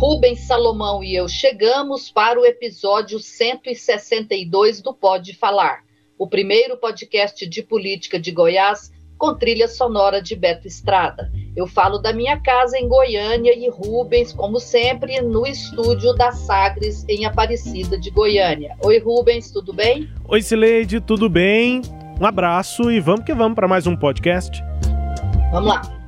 Rubens Salomão e eu chegamos para o episódio 162 do Pode Falar, o primeiro podcast de política de Goiás com trilha sonora de Beto Estrada. Eu falo da minha casa em Goiânia e Rubens, como sempre, no estúdio da Sagres, em Aparecida de Goiânia. Oi, Rubens, tudo bem? Oi, Sileide, tudo bem? Um abraço e vamos que vamos para mais um podcast. Vamos lá.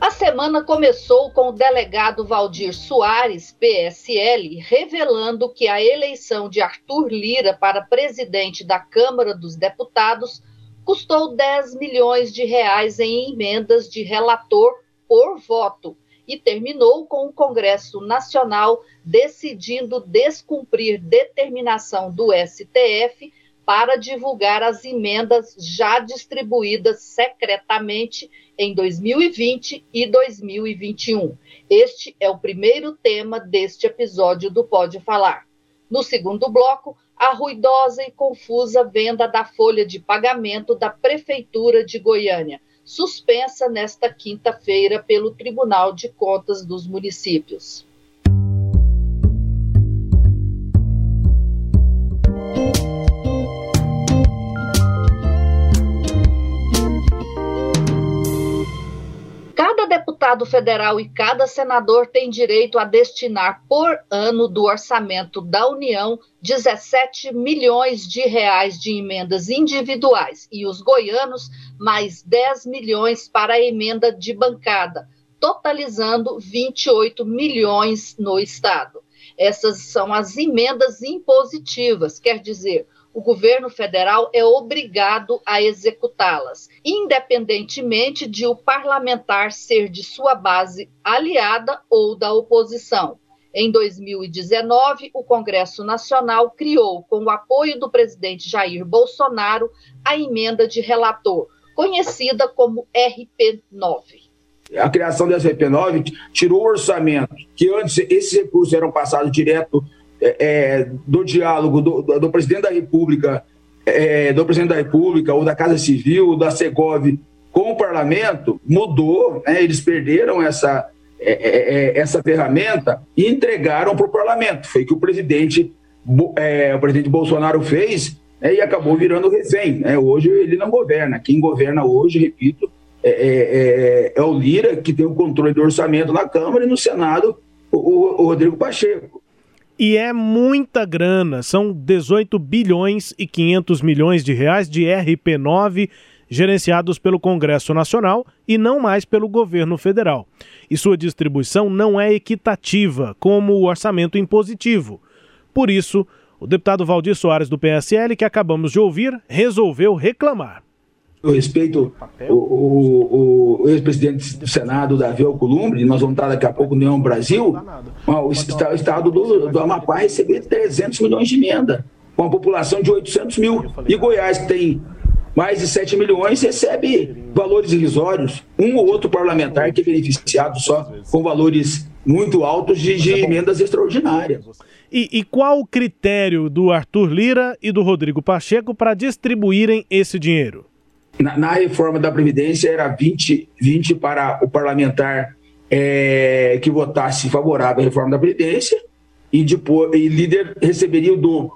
A semana começou com o delegado Valdir Soares, PSL, revelando que a eleição de Arthur Lira para presidente da Câmara dos Deputados custou 10 milhões de reais em emendas de relator por voto e terminou com o Congresso Nacional decidindo descumprir determinação do STF para divulgar as emendas já distribuídas secretamente em 2020 e 2021. Este é o primeiro tema deste episódio do Pode Falar. No segundo bloco, a ruidosa e confusa venda da folha de pagamento da Prefeitura de Goiânia, suspensa nesta quinta-feira pelo Tribunal de Contas dos Municípios. Deputado federal e cada senador tem direito a destinar por ano do orçamento da União 17 milhões de reais de emendas individuais e os goianos mais 10 milhões para a emenda de bancada, totalizando 28 milhões no estado. Essas são as emendas impositivas, quer dizer, o governo federal é obrigado a executá-las, independentemente de o parlamentar ser de sua base aliada ou da oposição. Em 2019, o Congresso Nacional criou, com o apoio do presidente Jair Bolsonaro, a emenda de relator, conhecida como RP9 a criação dessa RP9 tirou o orçamento, que antes esses recursos eram passados direto é, é, do diálogo do, do, presidente da República, é, do presidente da República, ou da Casa Civil, da Segov, com o parlamento, mudou, né? eles perderam essa, é, é, é, essa ferramenta e entregaram para o parlamento. Foi que o presidente, o presidente Bolsonaro fez né? e acabou virando refém. Né? Hoje ele não governa. Quem governa hoje, repito, é, é, o Lira, que tem o controle do orçamento na Câmara e no Senado, o, o Rodrigo Pacheco. E é muita grana, são 18 bilhões e 500 milhões de reais de RP9 gerenciados pelo Congresso Nacional e não mais pelo governo federal. E sua distribuição não é equitativa, como o orçamento impositivo. Por isso, o deputado Valdir Soares do PSL, que acabamos de ouvir, resolveu reclamar. Eu respeito o, o, o ex-presidente do Senado, Davi Alcolumbre, nós vamos estar daqui a pouco no União Brasil, o estado do, do Amapá receber 300 milhões de emenda, com a população de 800 mil. E Goiás, que tem mais de 7 milhões, recebe valores irrisórios. Um ou outro parlamentar que é beneficiado só com valores muito altos de, de emendas extraordinárias. E, e, qual o critério do Arthur Lira e do Rodrigo Pacheco para distribuírem esse dinheiro? Na, na, reforma da Previdência era 20, 20 para o parlamentar é, que votasse favorável à reforma da Previdência e, depois, e líder receberia o dobro.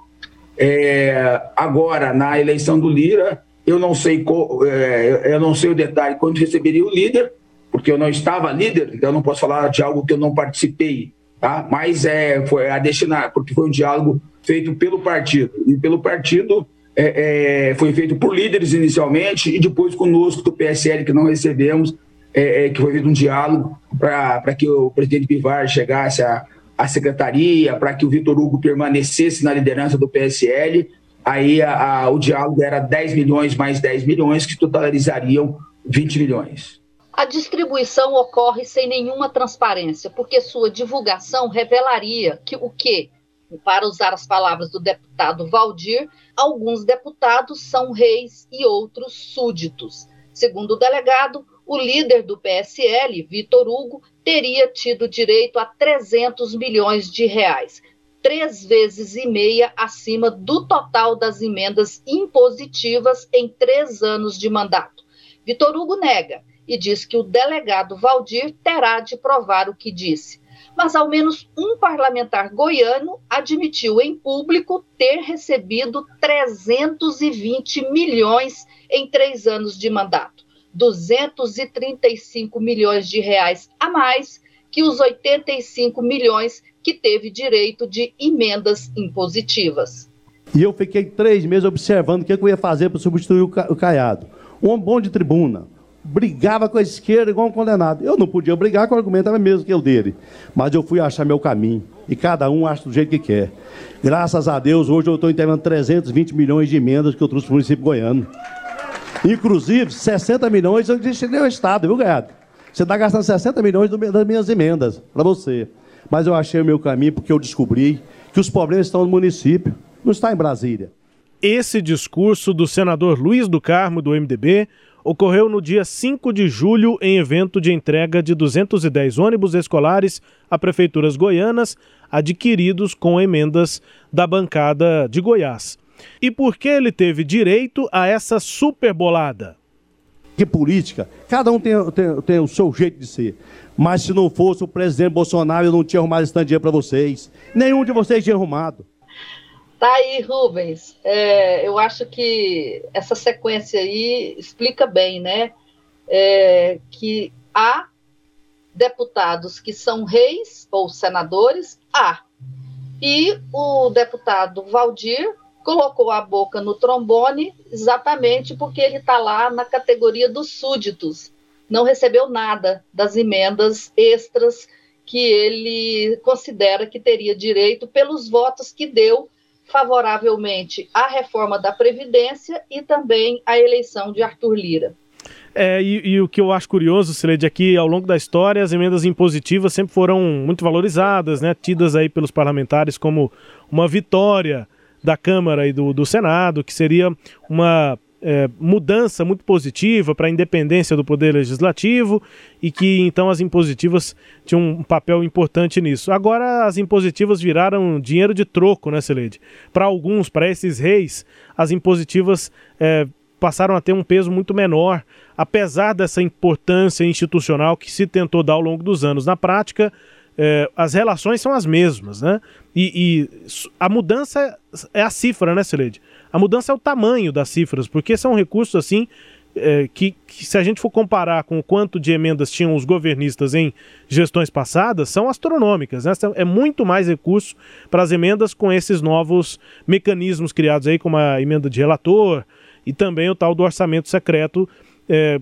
É, agora, na eleição do Lira, eu não sei é, eu não sei o detalhe quando receberia o líder, porque eu não estava líder, então eu não posso falar de algo que eu não participei, tá? Mas é, foi a destinar, porque foi um diálogo feito pelo partido e pelo partido é, é, foi feito por líderes inicialmente e depois conosco do PSL, que não recebemos, é, é, que foi feito um diálogo para que o presidente Pivar chegasse à, à secretaria, para que o Vitor Hugo permanecesse na liderança do PSL. Aí a, a, o diálogo era 10 milhões mais 10 milhões, que totalizariam 20 milhões. A distribuição ocorre sem nenhuma transparência, porque sua divulgação revelaria que o que, para usar as palavras do deputado Valdir, alguns deputados são reis e outros súditos. Segundo o delegado, o líder do PSL, Vitor Hugo, teria tido direito a 300 milhões de reais, três vezes e meia acima do total das emendas impositivas em três anos de mandato. Vitor Hugo nega e diz que o delegado Valdir terá de provar o que disse. Mas ao menos um parlamentar goiano admitiu em público ter recebido 320 milhões em três anos de mandato, 235 milhões de reais a mais que os 85 milhões que teve direito de emendas impositivas. E eu fiquei três meses observando o que eu ia fazer para substituir o Caiado. Um bom de tribuna, brigava com a esquerda igual um condenado. Eu não podia brigar com o argumento era mesmo que o dele. Mas eu fui achar meu caminho. E cada um acha do jeito que quer. Graças a Deus, hoje eu estou entregando 320 milhões de emendas que eu trouxe para o município goiano. Inclusive, 60 milhões eu destinei ao Estado, viu, Gado? Você está gastando 60 milhões das minhas emendas para você. Mas eu achei o meu caminho porque eu descobri que os problemas estão no município, não está em Brasília. Esse discurso do senador Luiz do Carmo, do MDB, ocorreu no dia 5 de julho em evento de entrega de 210 ônibus escolares a prefeituras goianas, adquiridos com emendas da bancada de Goiás. E por que ele teve direito a essa superbolada? Que política, cada um tem, tem, tem, o seu jeito de ser. Mas se não fosse o presidente Bolsonaro, eu não tinha arrumado esse dinheiro para vocês. Nenhum de vocês tinha arrumado. Tá aí, Rubens. É, eu acho que essa sequência aí explica bem, né? É, que há deputados que são reis ou senadores, há. E o deputado Valdir colocou a boca no trombone exatamente porque ele está lá na categoria dos súditos. Não recebeu nada das emendas extras que ele considera que teria direito pelos votos que deu favoravelmente à reforma da Previdência e também à eleição de Arthur Lira. É, e, e, o que eu acho curioso, Celede, é que ao longo da história as emendas impositivas sempre foram muito valorizadas, né, tidas aí pelos parlamentares como uma vitória da Câmara e do, do Senado, que seria uma é, mudança muito positiva para a independência do Poder Legislativo e que então as impositivas tinham um papel importante nisso. Agora as impositivas viraram dinheiro de troco, né, Celede? Para alguns, para esses reis, as impositivas é, passaram a ter um peso muito menor, apesar dessa importância institucional que se tentou dar ao longo dos anos. Na prática, é, as relações são as mesmas, né? E, e, a mudança é a cifra, né, Celede? A mudança é o tamanho das cifras, porque são recursos assim é, que, que, se a gente for comparar com o quanto de emendas tinham os governistas em gestões passadas, são astronômicas. Né? É muito mais recurso para as emendas com esses novos mecanismos criados aí, como a emenda de relator e também o tal do orçamento secreto, é,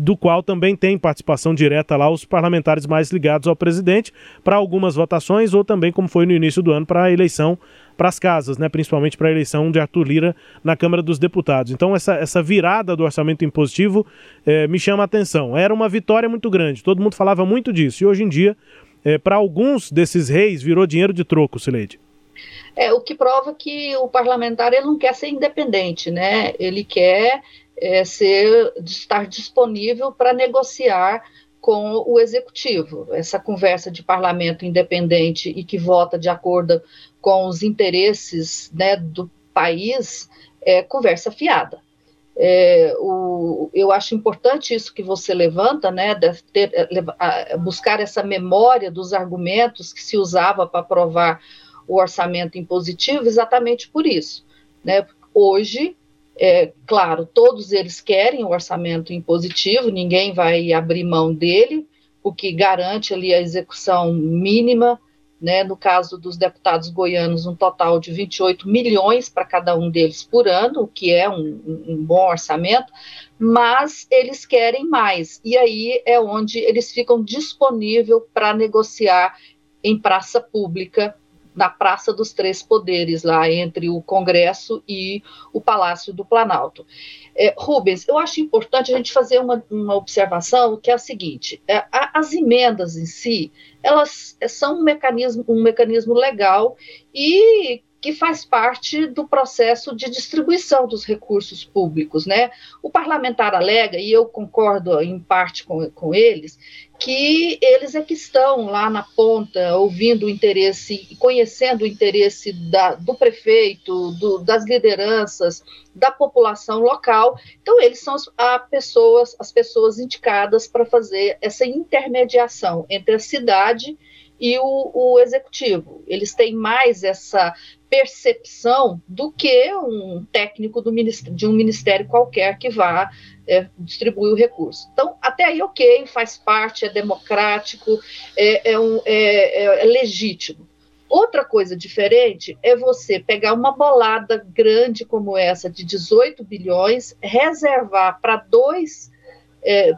do qual também tem participação direta lá os parlamentares mais ligados ao presidente para algumas votações ou também, como foi no início do ano, para a eleição para as casas, né, principalmente para a eleição de Arthur Lira na Câmara dos Deputados. Então, essa, essa virada do orçamento impositivo é, me chama a atenção. Era uma vitória muito grande, todo mundo falava muito disso, e hoje em dia, é, para alguns desses reis, virou dinheiro de troco, Sileide. É, o que prova que o parlamentar ele não quer ser independente, né? Ele quer é, ser, estar disponível para negociar com o executivo. Essa conversa de parlamento independente e que vota de acordo com os interesses né, do país é conversa fiada. É, o, eu acho importante isso que você levanta, né, ter, é, buscar essa memória dos argumentos que se usava para aprovar o orçamento impositivo, exatamente por isso. Né? Hoje, é, claro, todos eles querem o orçamento impositivo, ninguém vai abrir mão dele, o que garante ali a execução mínima, né, no caso dos deputados goianos, um total de 28 milhões para cada um deles por ano, o que é um, um bom orçamento, mas eles querem mais, e aí é onde eles ficam disponíveis para negociar em praça pública na Praça dos Três Poderes, lá entre o Congresso e o Palácio do Planalto. É, Rubens, eu acho importante a gente fazer uma, uma observação que é a seguinte: é, a, as emendas em si, elas são um mecanismo, um mecanismo legal e que faz parte do processo de distribuição dos recursos públicos, né? O parlamentar alega, e eu concordo em parte com, com eles, que eles é que estão lá na ponta, ouvindo o interesse conhecendo o interesse da, do prefeito, do, das lideranças, da população local. Então, eles são as, pessoas, as pessoas indicadas para fazer essa intermediação entre a cidade e o, o executivo. Eles têm mais essa percepção do que um técnico de um ministério qualquer que vá é, distribuir o recurso. Então, até aí, ok, faz parte, é democrático, é, é, um, é, é, é legítimo. Outra coisa diferente é você pegar uma bolada grande como essa, de 18 bilhões, reservar para dois é,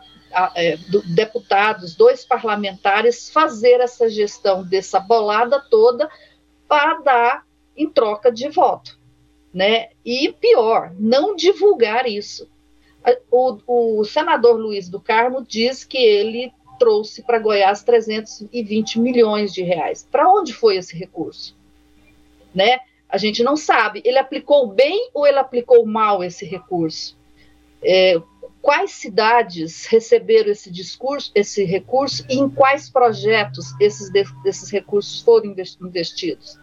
é, deputados, dois parlamentares, fazer essa gestão dessa bolada toda para dar em troca de voto. Né? E pior, não divulgar isso. O, o senador Luiz do Carmo diz que ele trouxe para Goiás 320 milhões de reais. Para onde foi esse recurso? Né? A gente não sabe. Ele aplicou bem ou ele aplicou mal esse recurso? É, quais cidades receberam esse discurso, esse recurso e em quais projetos esses, esses recursos foram investidos?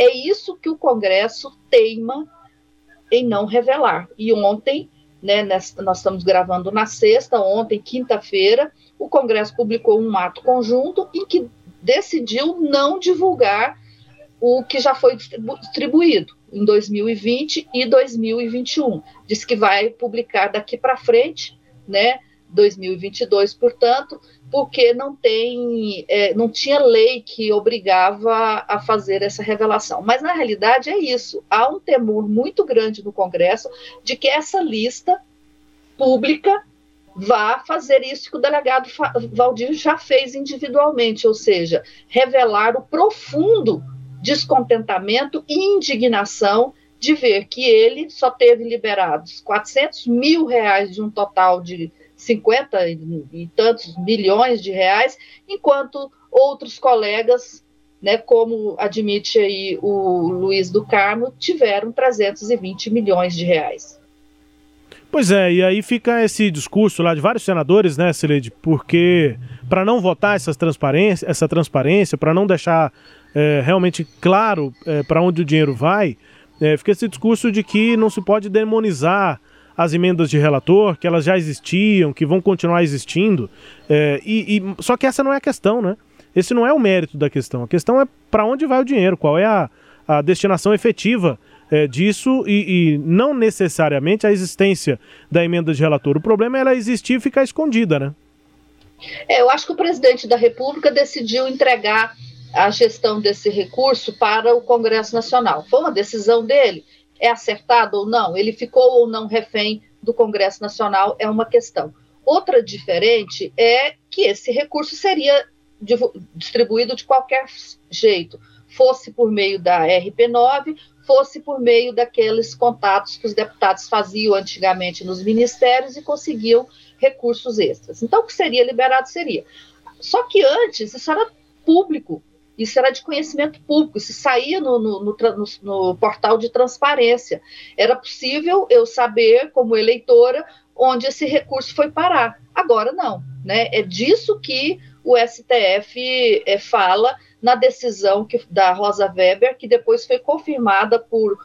É isso que o Congresso teima em não revelar. E ontem, né, nós estamos gravando na sexta, ontem, quinta-feira, o Congresso publicou um ato conjunto em que decidiu não divulgar o que já foi distribuído em 2020 e 2021. Diz que vai publicar daqui para frente, né, 2022, portanto, porque não tem, é, não tinha lei que obrigava a fazer essa revelação. Mas na realidade é isso. Há um temor muito grande no Congresso de que essa lista pública vá fazer isso que o delegado Valdir já fez individualmente, ou seja, revelar o profundo descontentamento e indignação de ver que ele só teve liberados 400 mil reais de um total de 50 e tantos milhões de reais, enquanto outros colegas, né, como admite aí o Luiz do Carmo, tiveram 320 milhões de reais. Pois é, e aí fica esse discurso lá de vários senadores, né, Celede, porque para não votar essa transparência, essa transparência, para não deixar é, realmente claro é, para onde o dinheiro vai, é, fica esse discurso de que não se pode demonizar as emendas de relator, que elas já existiam, que vão continuar existindo. É, e, e, só que essa não é a questão, né? Esse não é o mérito da questão. A questão é para onde vai o dinheiro, qual é a, a destinação efetiva é, disso e, e, não necessariamente a existência da emenda de relator. O problema é ela existir e ficar escondida, né? É, eu acho que o presidente da República decidiu entregar a gestão desse recurso para o Congresso Nacional. Foi uma decisão dele é acertado ou não, ele ficou ou não refém do Congresso Nacional, é uma questão. Outra diferente é que esse recurso seria distribuído de qualquer jeito, fosse por meio da RP9, fosse por meio daqueles contatos que os deputados faziam antigamente nos ministérios e conseguiam recursos extras. Então, o que seria liberado seria. Só que antes, isso era público, isso era de conhecimento público, isso saía no, no, no, no, portal de transparência. Era possível eu saber, como eleitora, onde esse recurso foi parar. Agora não. Né? É disso que o STF é, fala na decisão que, da Rosa Weber, que depois foi confirmada por,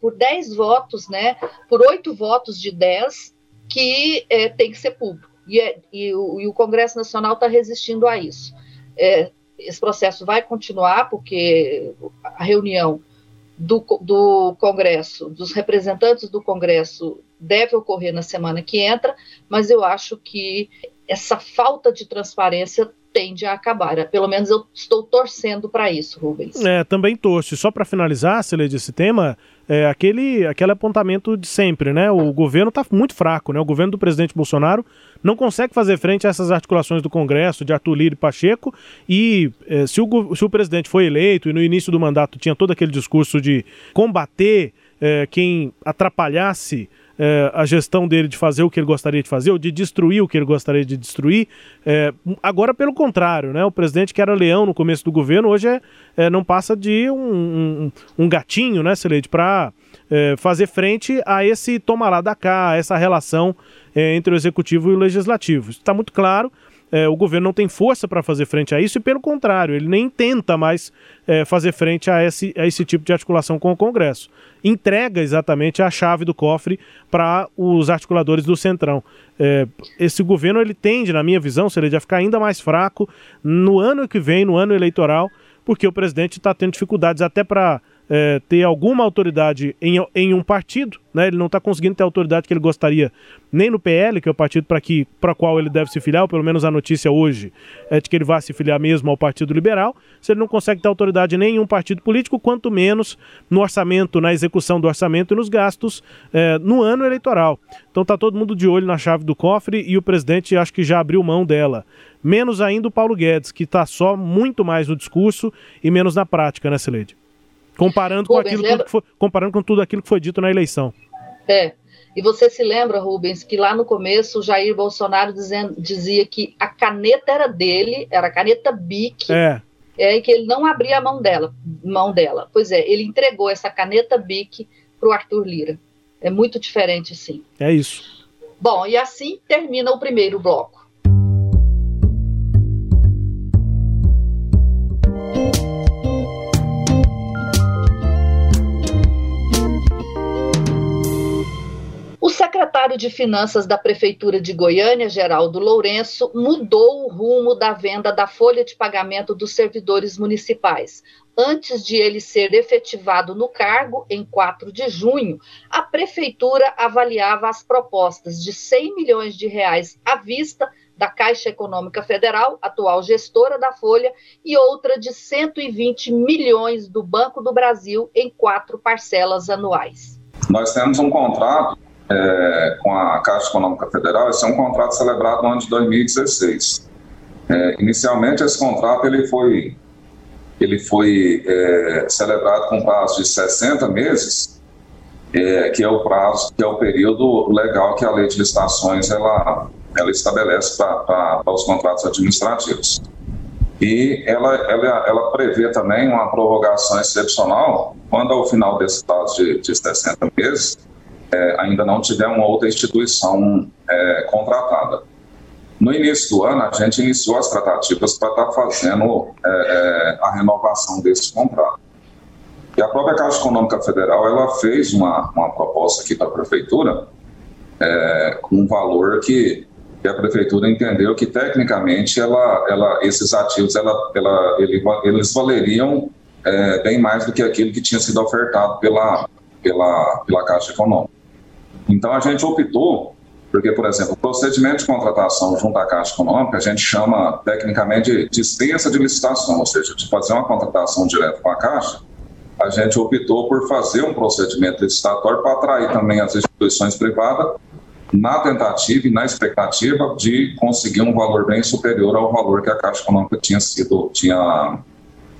por 10 votos, né? por 8 votos de 10, que é, tem que ser público. E, é, e, o, e o Congresso Nacional está resistindo a isso. É, esse processo vai continuar, porque a reunião do, do Congresso, dos representantes do Congresso, deve ocorrer na semana que entra, mas eu acho que essa falta de transparência tende a acabar. Pelo menos eu estou torcendo para isso, Rubens. É, também torço. Só para finalizar, Celede, esse tema, é aquele, aquele apontamento de sempre, né? O governo está muito fraco, né? O governo do presidente Bolsonaro não consegue fazer frente a essas articulações do Congresso, de Arthur Lira e Pacheco, e é, se, o, se o presidente foi eleito e no início do mandato tinha todo aquele discurso de combater é, quem atrapalhasse é, a gestão dele de fazer o que ele gostaria de fazer, ou de destruir o que ele gostaria de destruir. É, agora, pelo contrário, né? o presidente que era leão no começo do governo, hoje é, é não passa de um, um, um gatinho, né, Celede, para é, fazer frente a esse toma lá da cá, essa relação é, entre o executivo e o legislativo. Está muito claro é, o governo não tem força para fazer frente a isso e, pelo contrário, ele nem tenta mais é, fazer frente a esse, a esse tipo de articulação com o Congresso. Entrega exatamente a chave do cofre para os articuladores do Centrão. É, esse governo ele tende, na minha visão, seria a ficar ainda mais fraco no ano que vem, no ano eleitoral, porque o presidente está tendo dificuldades até para é, ter alguma autoridade em, em um partido, né? Ele não está conseguindo ter a autoridade que ele gostaria nem no PL, que é o partido para que para qual ele deve se filiar, ou pelo menos a notícia hoje é de que ele vai se filiar mesmo ao Partido Liberal. Se ele não consegue ter autoridade nem em um partido político, quanto menos no orçamento, na execução do orçamento e nos gastos é, no ano eleitoral. Então está todo mundo de olho na chave do cofre e o presidente acho que já abriu mão dela. Menos ainda o Paulo Guedes, que está só muito mais no discurso e menos na prática, né, Celede? Comparando com, aquilo lembra... foi, comparando com tudo aquilo que foi dito na eleição. É. E você se lembra, Rubens, que lá no começo o Jair Bolsonaro dizendo, dizia que a caneta era dele, era a caneta BIC. É. É, e que ele não abria a mão dela, mão dela. Pois é, ele entregou essa caneta BIC para o Arthur Lira. É muito diferente, sim. É isso. Bom, e assim termina o primeiro bloco. Secretário de Finanças da Prefeitura de Goiânia, Geraldo Lourenço, mudou o rumo da venda da folha de pagamento dos servidores municipais. Antes de ele ser efetivado no cargo, em 4 de junho, a prefeitura avaliava as propostas de 100 milhões de reais à vista da Caixa Econômica Federal, atual gestora da Folha, e outra de 120 milhões do Banco do Brasil em quatro parcelas anuais. Nós temos um contrato é, com a Caixa Econômica Federal, esse é um contrato celebrado no ano de 2016. É, inicialmente, esse contrato ele foi, ele foi é, celebrado com prazo de 60 meses, que é o prazo, que é o período legal que a lei de licitações ela, ela estabelece para os contratos administrativos. E ela, ela, ela prevê também uma prorrogação excepcional quando, ao final desse prazo de, de 60 meses, é, ainda não tiver uma outra instituição é, contratada. No início do ano, a gente iniciou as tratativas para estar tá fazendo é, é, a renovação desse contrato. E a própria Caixa Econômica Federal ela fez uma, uma proposta aqui para a Prefeitura é, com um valor que, que, a Prefeitura entendeu que, tecnicamente, ela, ela, esses ativos ela, ela, ele, eles valeriam é, bem mais do que aquilo que tinha sido ofertado pela, pela, pela Caixa Econômica. Então, a gente optou, porque, por exemplo, o procedimento de contratação junto à Caixa Econômica, a gente chama tecnicamente de dispensa de licitação, ou seja, de fazer uma contratação direta com a Caixa, a gente optou por fazer um procedimento licitatório para atrair também as instituições privadas na tentativa e na expectativa de conseguir um valor bem superior ao valor que a Caixa Econômica tinha sido tinha,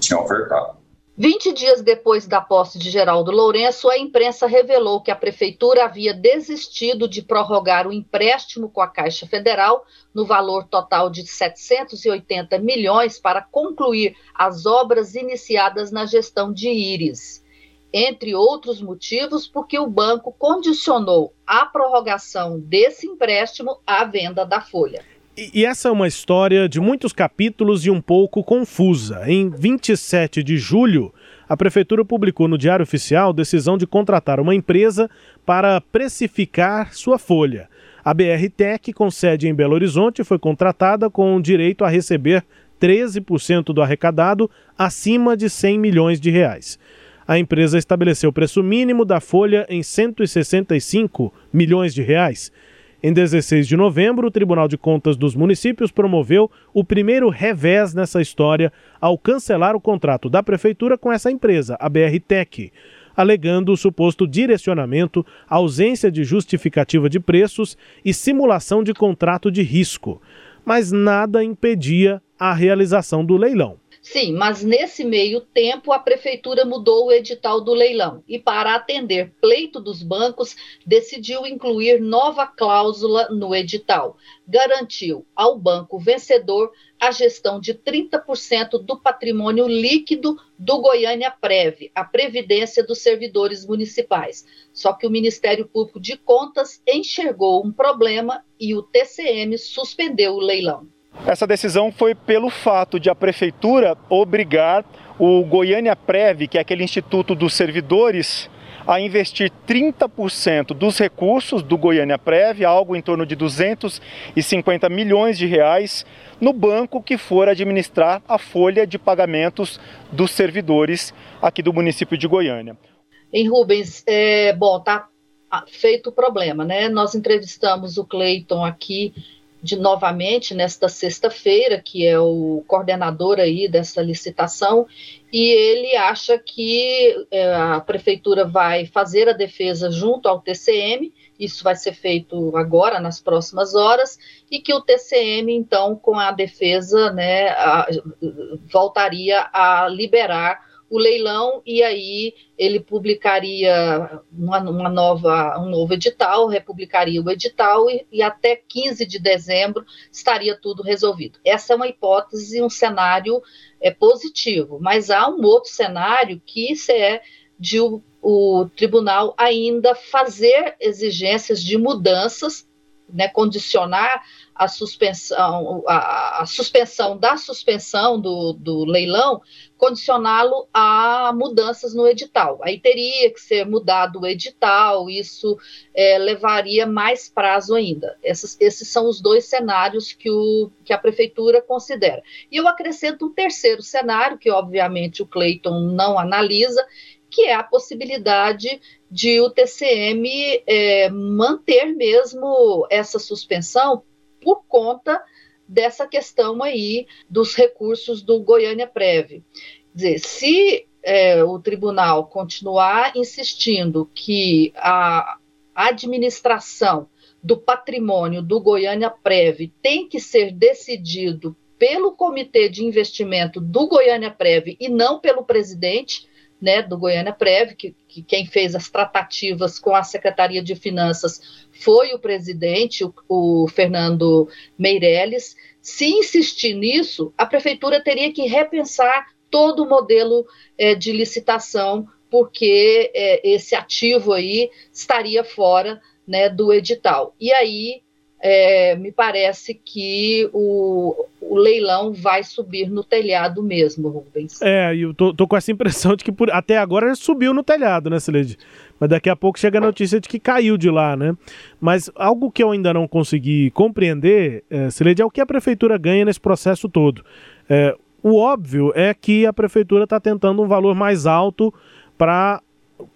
tinha ofertado. 20 dias depois da posse de Geraldo Lourenço, a imprensa revelou que a prefeitura havia desistido de prorrogar o empréstimo com a Caixa Federal no valor total de 780 milhões para concluir as obras iniciadas na gestão de Íris. Entre outros motivos, porque o banco condicionou a prorrogação desse empréstimo à venda da folha. E essa é uma história de muitos capítulos e um pouco confusa. Em 27 de julho, a Prefeitura publicou no Diário Oficial decisão de contratar uma empresa para precificar sua folha. A BR Tech, com sede em Belo Horizonte, foi contratada com direito a receber 13% do arrecadado acima de 100 milhões de reais. A empresa estabeleceu o preço mínimo da folha em 165 milhões de reais Em 16 de novembro, o Tribunal de Contas dos Municípios promoveu o primeiro revés nessa história ao cancelar o contrato da Prefeitura com essa empresa, a BR Tech alegando o suposto direcionamento, ausência de justificativa de preços e simulação de contrato de risco. Mas nada impedia a realização do leilão. Sim, mas nesse meio tempo a prefeitura mudou o edital do leilão e, para atender pleito dos bancos, decidiu incluir nova cláusula no edital. Garantiu ao banco vencedor a gestão de 30% do patrimônio líquido do Goiânia Prev, a previdência dos servidores municipais. Só que o Ministério Público de Contas enxergou um problema e o TCM suspendeu o leilão. Essa decisão foi pelo fato de a prefeitura obrigar o Goiânia Prev, que é aquele instituto dos servidores, a investir 30% dos recursos do Goiânia Prev, algo em torno de 250 milhões de reais, no banco que for administrar a folha de pagamentos dos servidores aqui do município de Goiânia. Em Rubens, é, bom, tá feito o problema, né? Nós entrevistamos o Cleiton aqui de novamente nesta sexta-feira, que é o coordenador aí dessa licitação, e ele acha que é, a prefeitura vai fazer a defesa junto ao TCM, isso vai ser feito agora, nas próximas horas, e que o TCM, então, com a defesa, né, a, voltaria a liberar o leilão e aí ele publicaria uma, uma, nova, um novo edital, republicaria o edital e, e, até 15 de dezembro estaria tudo resolvido. Essa é uma hipótese, um cenário é, positivo, mas há um outro cenário que é de o, o tribunal ainda fazer exigências de mudanças, né, condicionar a suspensão, a, a suspensão da suspensão do, do leilão, condicioná-lo a mudanças no edital. Aí teria que ser mudado o edital, isso é, levaria mais prazo ainda. Esses, esses são os dois cenários que, o, que a prefeitura considera. E eu acrescento um terceiro cenário, que obviamente o Cleiton não analisa, que é a possibilidade de o TCM é, manter mesmo essa suspensão por conta dessa questão aí dos recursos do Goiânia Prev. Quer dizer, se é, o tribunal continuar insistindo que a administração do patrimônio do Goiânia Prev tem que ser decidido pelo comitê de investimento do Goiânia Prev e não pelo presidente, né, do Goiânia Prev, que, que, quem fez as tratativas com a Secretaria de Finanças foi o presidente, o, o Fernando Meirelles. Se insistir nisso, a prefeitura teria que repensar todo o modelo é, de licitação, porque é, esse ativo aí estaria fora né, do edital. E aí é, me parece que o, o leilão vai subir no telhado mesmo, Rubens. É, eu tô, tô com essa impressão de que por, até agora subiu no telhado, né, Celede? Mas daqui a pouco chega a notícia de que caiu de lá, né? Mas algo que eu ainda não consegui compreender, é, Celede, é o que a prefeitura ganha nesse processo todo. É, o óbvio é que a prefeitura está tentando um valor mais alto para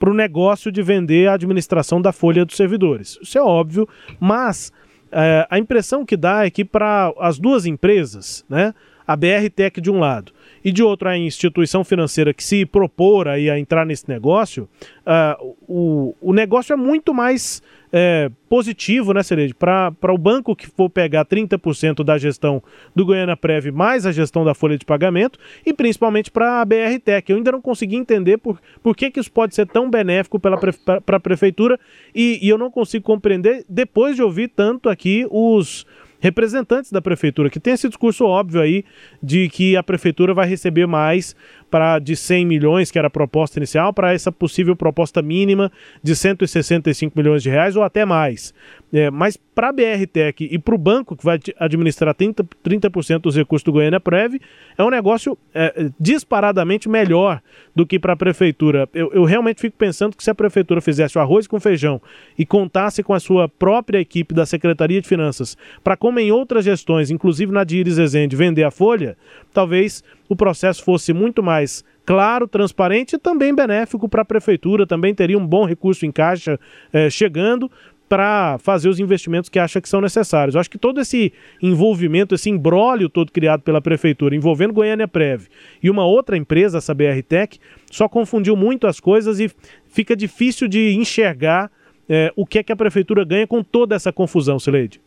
para o negócio de vender a administração da folha dos servidores. Isso é óbvio, mas é, a impressão que dá é que para as duas empresas, né, a BR Tech de um lado e de outro a instituição financeira que se propor aí a entrar nesse negócio, uh, o, o negócio é muito mais é, positivo, né, Cereje? Para o banco que for pegar 30% da gestão do Goiânia Prev mais a gestão da folha de pagamento e principalmente para a BR Tech. Eu ainda não consegui entender por, por que, que isso pode ser tão benéfico para a prefeitura e, e eu não consigo compreender depois de ouvir tanto aqui os representantes da prefeitura, que tem esse discurso óbvio aí de que a prefeitura vai receber mais para de 100 milhões, que era a proposta inicial, para essa possível proposta mínima de 165 milhões de reais ou até mais. É, mas para a BRTEC e para o banco, que vai administrar 30%, 30 dos recursos do Goiânia Prev, é um negócio é, disparadamente melhor do que para a prefeitura. Eu, eu, realmente fico pensando que se a prefeitura fizesse o arroz com feijão e contasse com a sua própria equipe da Secretaria de Finanças, para como em outras gestões, inclusive na de Iris Ezende, vender a folha, talvez o processo fosse muito mais claro, transparente e também benéfico para a prefeitura, também teria um bom recurso em caixa eh, chegando para fazer os investimentos que acha que são necessários. Eu acho que todo esse envolvimento, esse embrólio todo criado pela prefeitura, envolvendo Goiânia Prev e uma outra empresa, essa BR Tech, só confundiu muito as coisas e fica difícil de enxergar é, o que é que a prefeitura ganha com toda essa confusão, Sileide.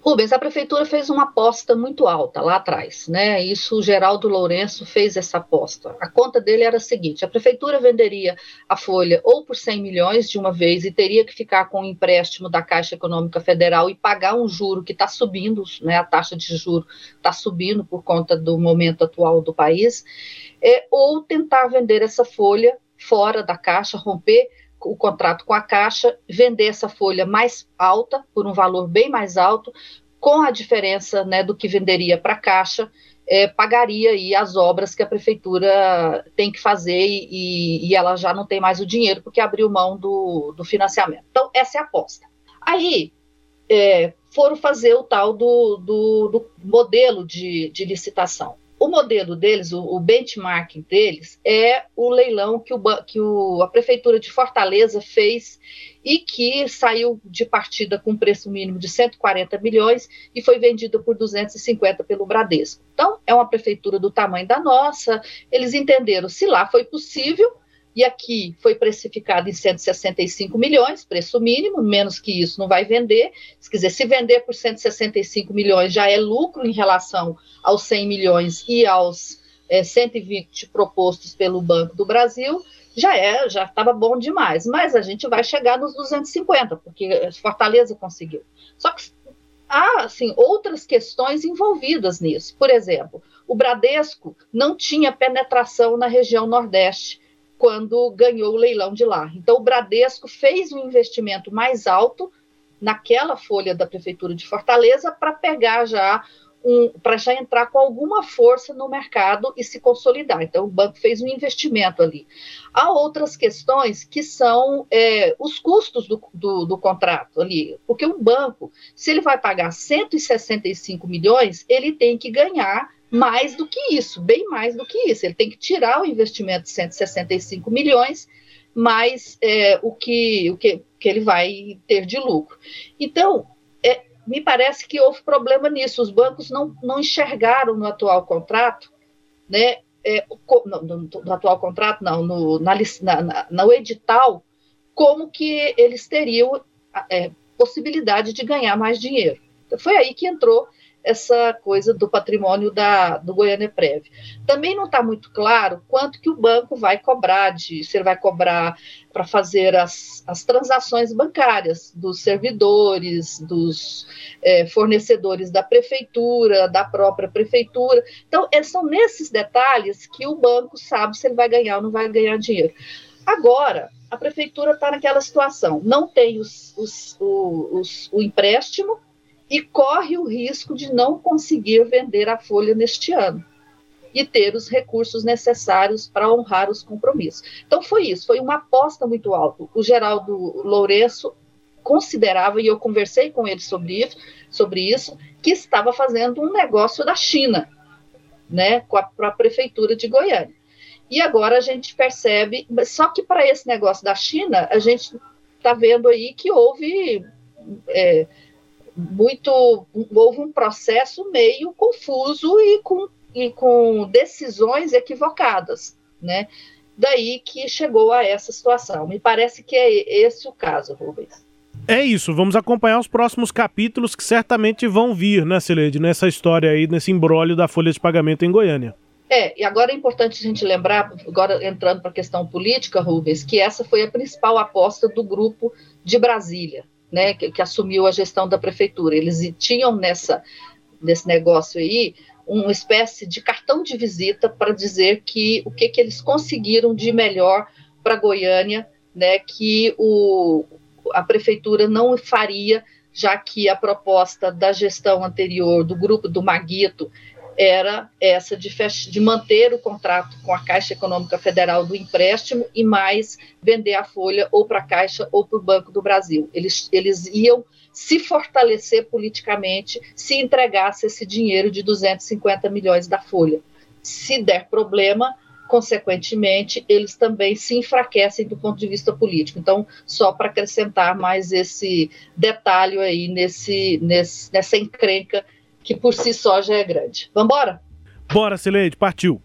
Rubens, a prefeitura fez uma aposta muito alta lá atrás, né? Isso o Geraldo Lourenço fez essa aposta. A conta dele era a seguinte: a prefeitura venderia a folha ou por 100 milhões de uma vez e teria que ficar com o um empréstimo da Caixa Econômica Federal e pagar um juro que está subindo, né? A taxa de juro está subindo por conta do momento atual do país, é, ou tentar vender essa folha fora da Caixa, romper o contrato com a Caixa, vender essa folha mais alta, por um valor bem mais alto, com a diferença né, do que venderia para a Caixa, é, pagaria aí as obras que a prefeitura tem que fazer e, e, ela já não tem mais o dinheiro porque abriu mão do, do financiamento. Então, essa é a aposta. Aí, é, foram fazer o tal do, do, do modelo de, de licitação. O modelo deles, o, o benchmarking deles, é o leilão que, o, que o, a Prefeitura de Fortaleza fez e que saiu de partida com preço mínimo de 140 milhões e foi vendida por 250 pelo Bradesco. Então, é uma prefeitura do tamanho da nossa, eles entenderam se lá foi possível, e aqui foi precificado em 165 milhões, preço mínimo, menos que isso não vai vender. Se quiser, se vender por 165 milhões já é lucro em relação aos 100 milhões e aos é, 120 propostos pelo Banco do Brasil, já é, já estava bom demais. Mas a gente vai chegar nos 250, porque Fortaleza conseguiu. Só que há assim, outras questões envolvidas nisso. Por exemplo, o Bradesco não tinha penetração na região Nordeste quando ganhou o leilão de lá. Então, o Bradesco fez um investimento mais alto naquela folha da Prefeitura de Fortaleza para pegar já um, para já entrar com alguma força no mercado e se consolidar. Então, o banco fez um investimento ali. Há outras questões que são é, os custos do, do, do, contrato ali, porque um banco, se ele vai pagar 165 milhões, ele tem que ganhar mais do que isso, bem mais do que isso. Ele tem que tirar o investimento de 165 milhões, mais é, o, que, o que, que ele vai ter de lucro. Então, é, me parece que houve problema nisso. Os bancos não, não enxergaram no atual contrato, né? É, no, no, no, atual contrato, não, no, na, na, no edital, como que eles teriam é, possibilidade de ganhar mais dinheiro. Então, foi aí que entrou essa coisa do patrimônio da, do Goiânia Prev. Também não está muito claro quanto que o banco vai cobrar, de, se ele vai cobrar para fazer as, as transações bancárias dos servidores, dos é, fornecedores da prefeitura, da própria prefeitura. Então, é, são nesses detalhes que o banco sabe se ele vai ganhar ou não vai ganhar dinheiro. Agora, a prefeitura está naquela situação, não tem os, os, os, o empréstimo, e corre o risco de não conseguir vender a folha neste ano e ter os recursos necessários para honrar os compromissos. Então foi isso, foi uma aposta muito alta. O Geraldo Lourenço considerava, e eu conversei com ele sobre isso, sobre isso que estava fazendo um negócio da China, né, com a, a prefeitura de Goiânia. E agora a gente percebe, só que para esse negócio da China, a gente está vendo aí que houve é, muito houve um processo meio confuso e com, e com decisões equivocadas, né? Daí que chegou a essa situação. Me parece que é esse o caso, Rubens. É isso, vamos acompanhar os próximos capítulos que certamente vão vir, né, Celede, nessa história aí, nesse embrólio da folha de pagamento em Goiânia. É, e agora é importante a gente lembrar, agora entrando para a questão política, Rubens, que essa foi a principal aposta do grupo de Brasília, né, que, que, assumiu a gestão da prefeitura. Eles tinham nessa nesse negócio aí uma espécie de cartão de visita para dizer que o que, que eles conseguiram de melhor para Goiânia, né, que o, a prefeitura não faria, já que a proposta da gestão anterior do grupo do Maguito era essa de, de, manter o contrato com a Caixa Econômica Federal do empréstimo e mais vender a folha ou para a Caixa ou para o Banco do Brasil. Eles, eles iam se fortalecer politicamente se entregasse esse dinheiro de 250 milhões da folha. Se der problema, consequentemente, eles também se enfraquecem do ponto de vista político. Então, só para acrescentar mais esse detalhe aí nesse, nesse, nessa encrenca que por si só já é grande. Vamos embora? Bora, Sileide, partiu.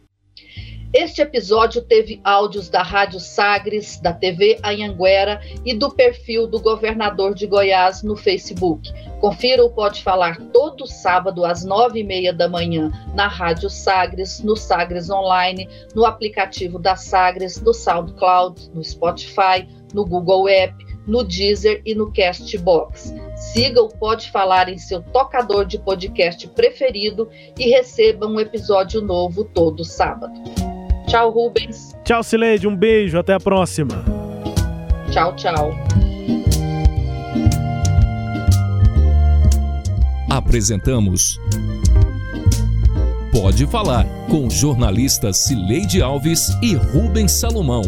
Este episódio teve áudios da Rádio Sagres, da TV Anhanguera e do perfil do governador de Goiás no Facebook. Confira o Pode Falar todo sábado às nove e meia da manhã na Rádio Sagres, no Sagres Online, no aplicativo da Sagres, no SoundCloud, no Spotify, no Google App, no Deezer e no Castbox. Siga o Pode Falar em seu tocador de podcast preferido e receba um episódio novo todo sábado. Tchau, Rubens. Tchau, Sileide. Um beijo. Até a próxima. Tchau, tchau. Apresentamos Pode Falar com jornalistas Cileide Alves e Rubens Salomão.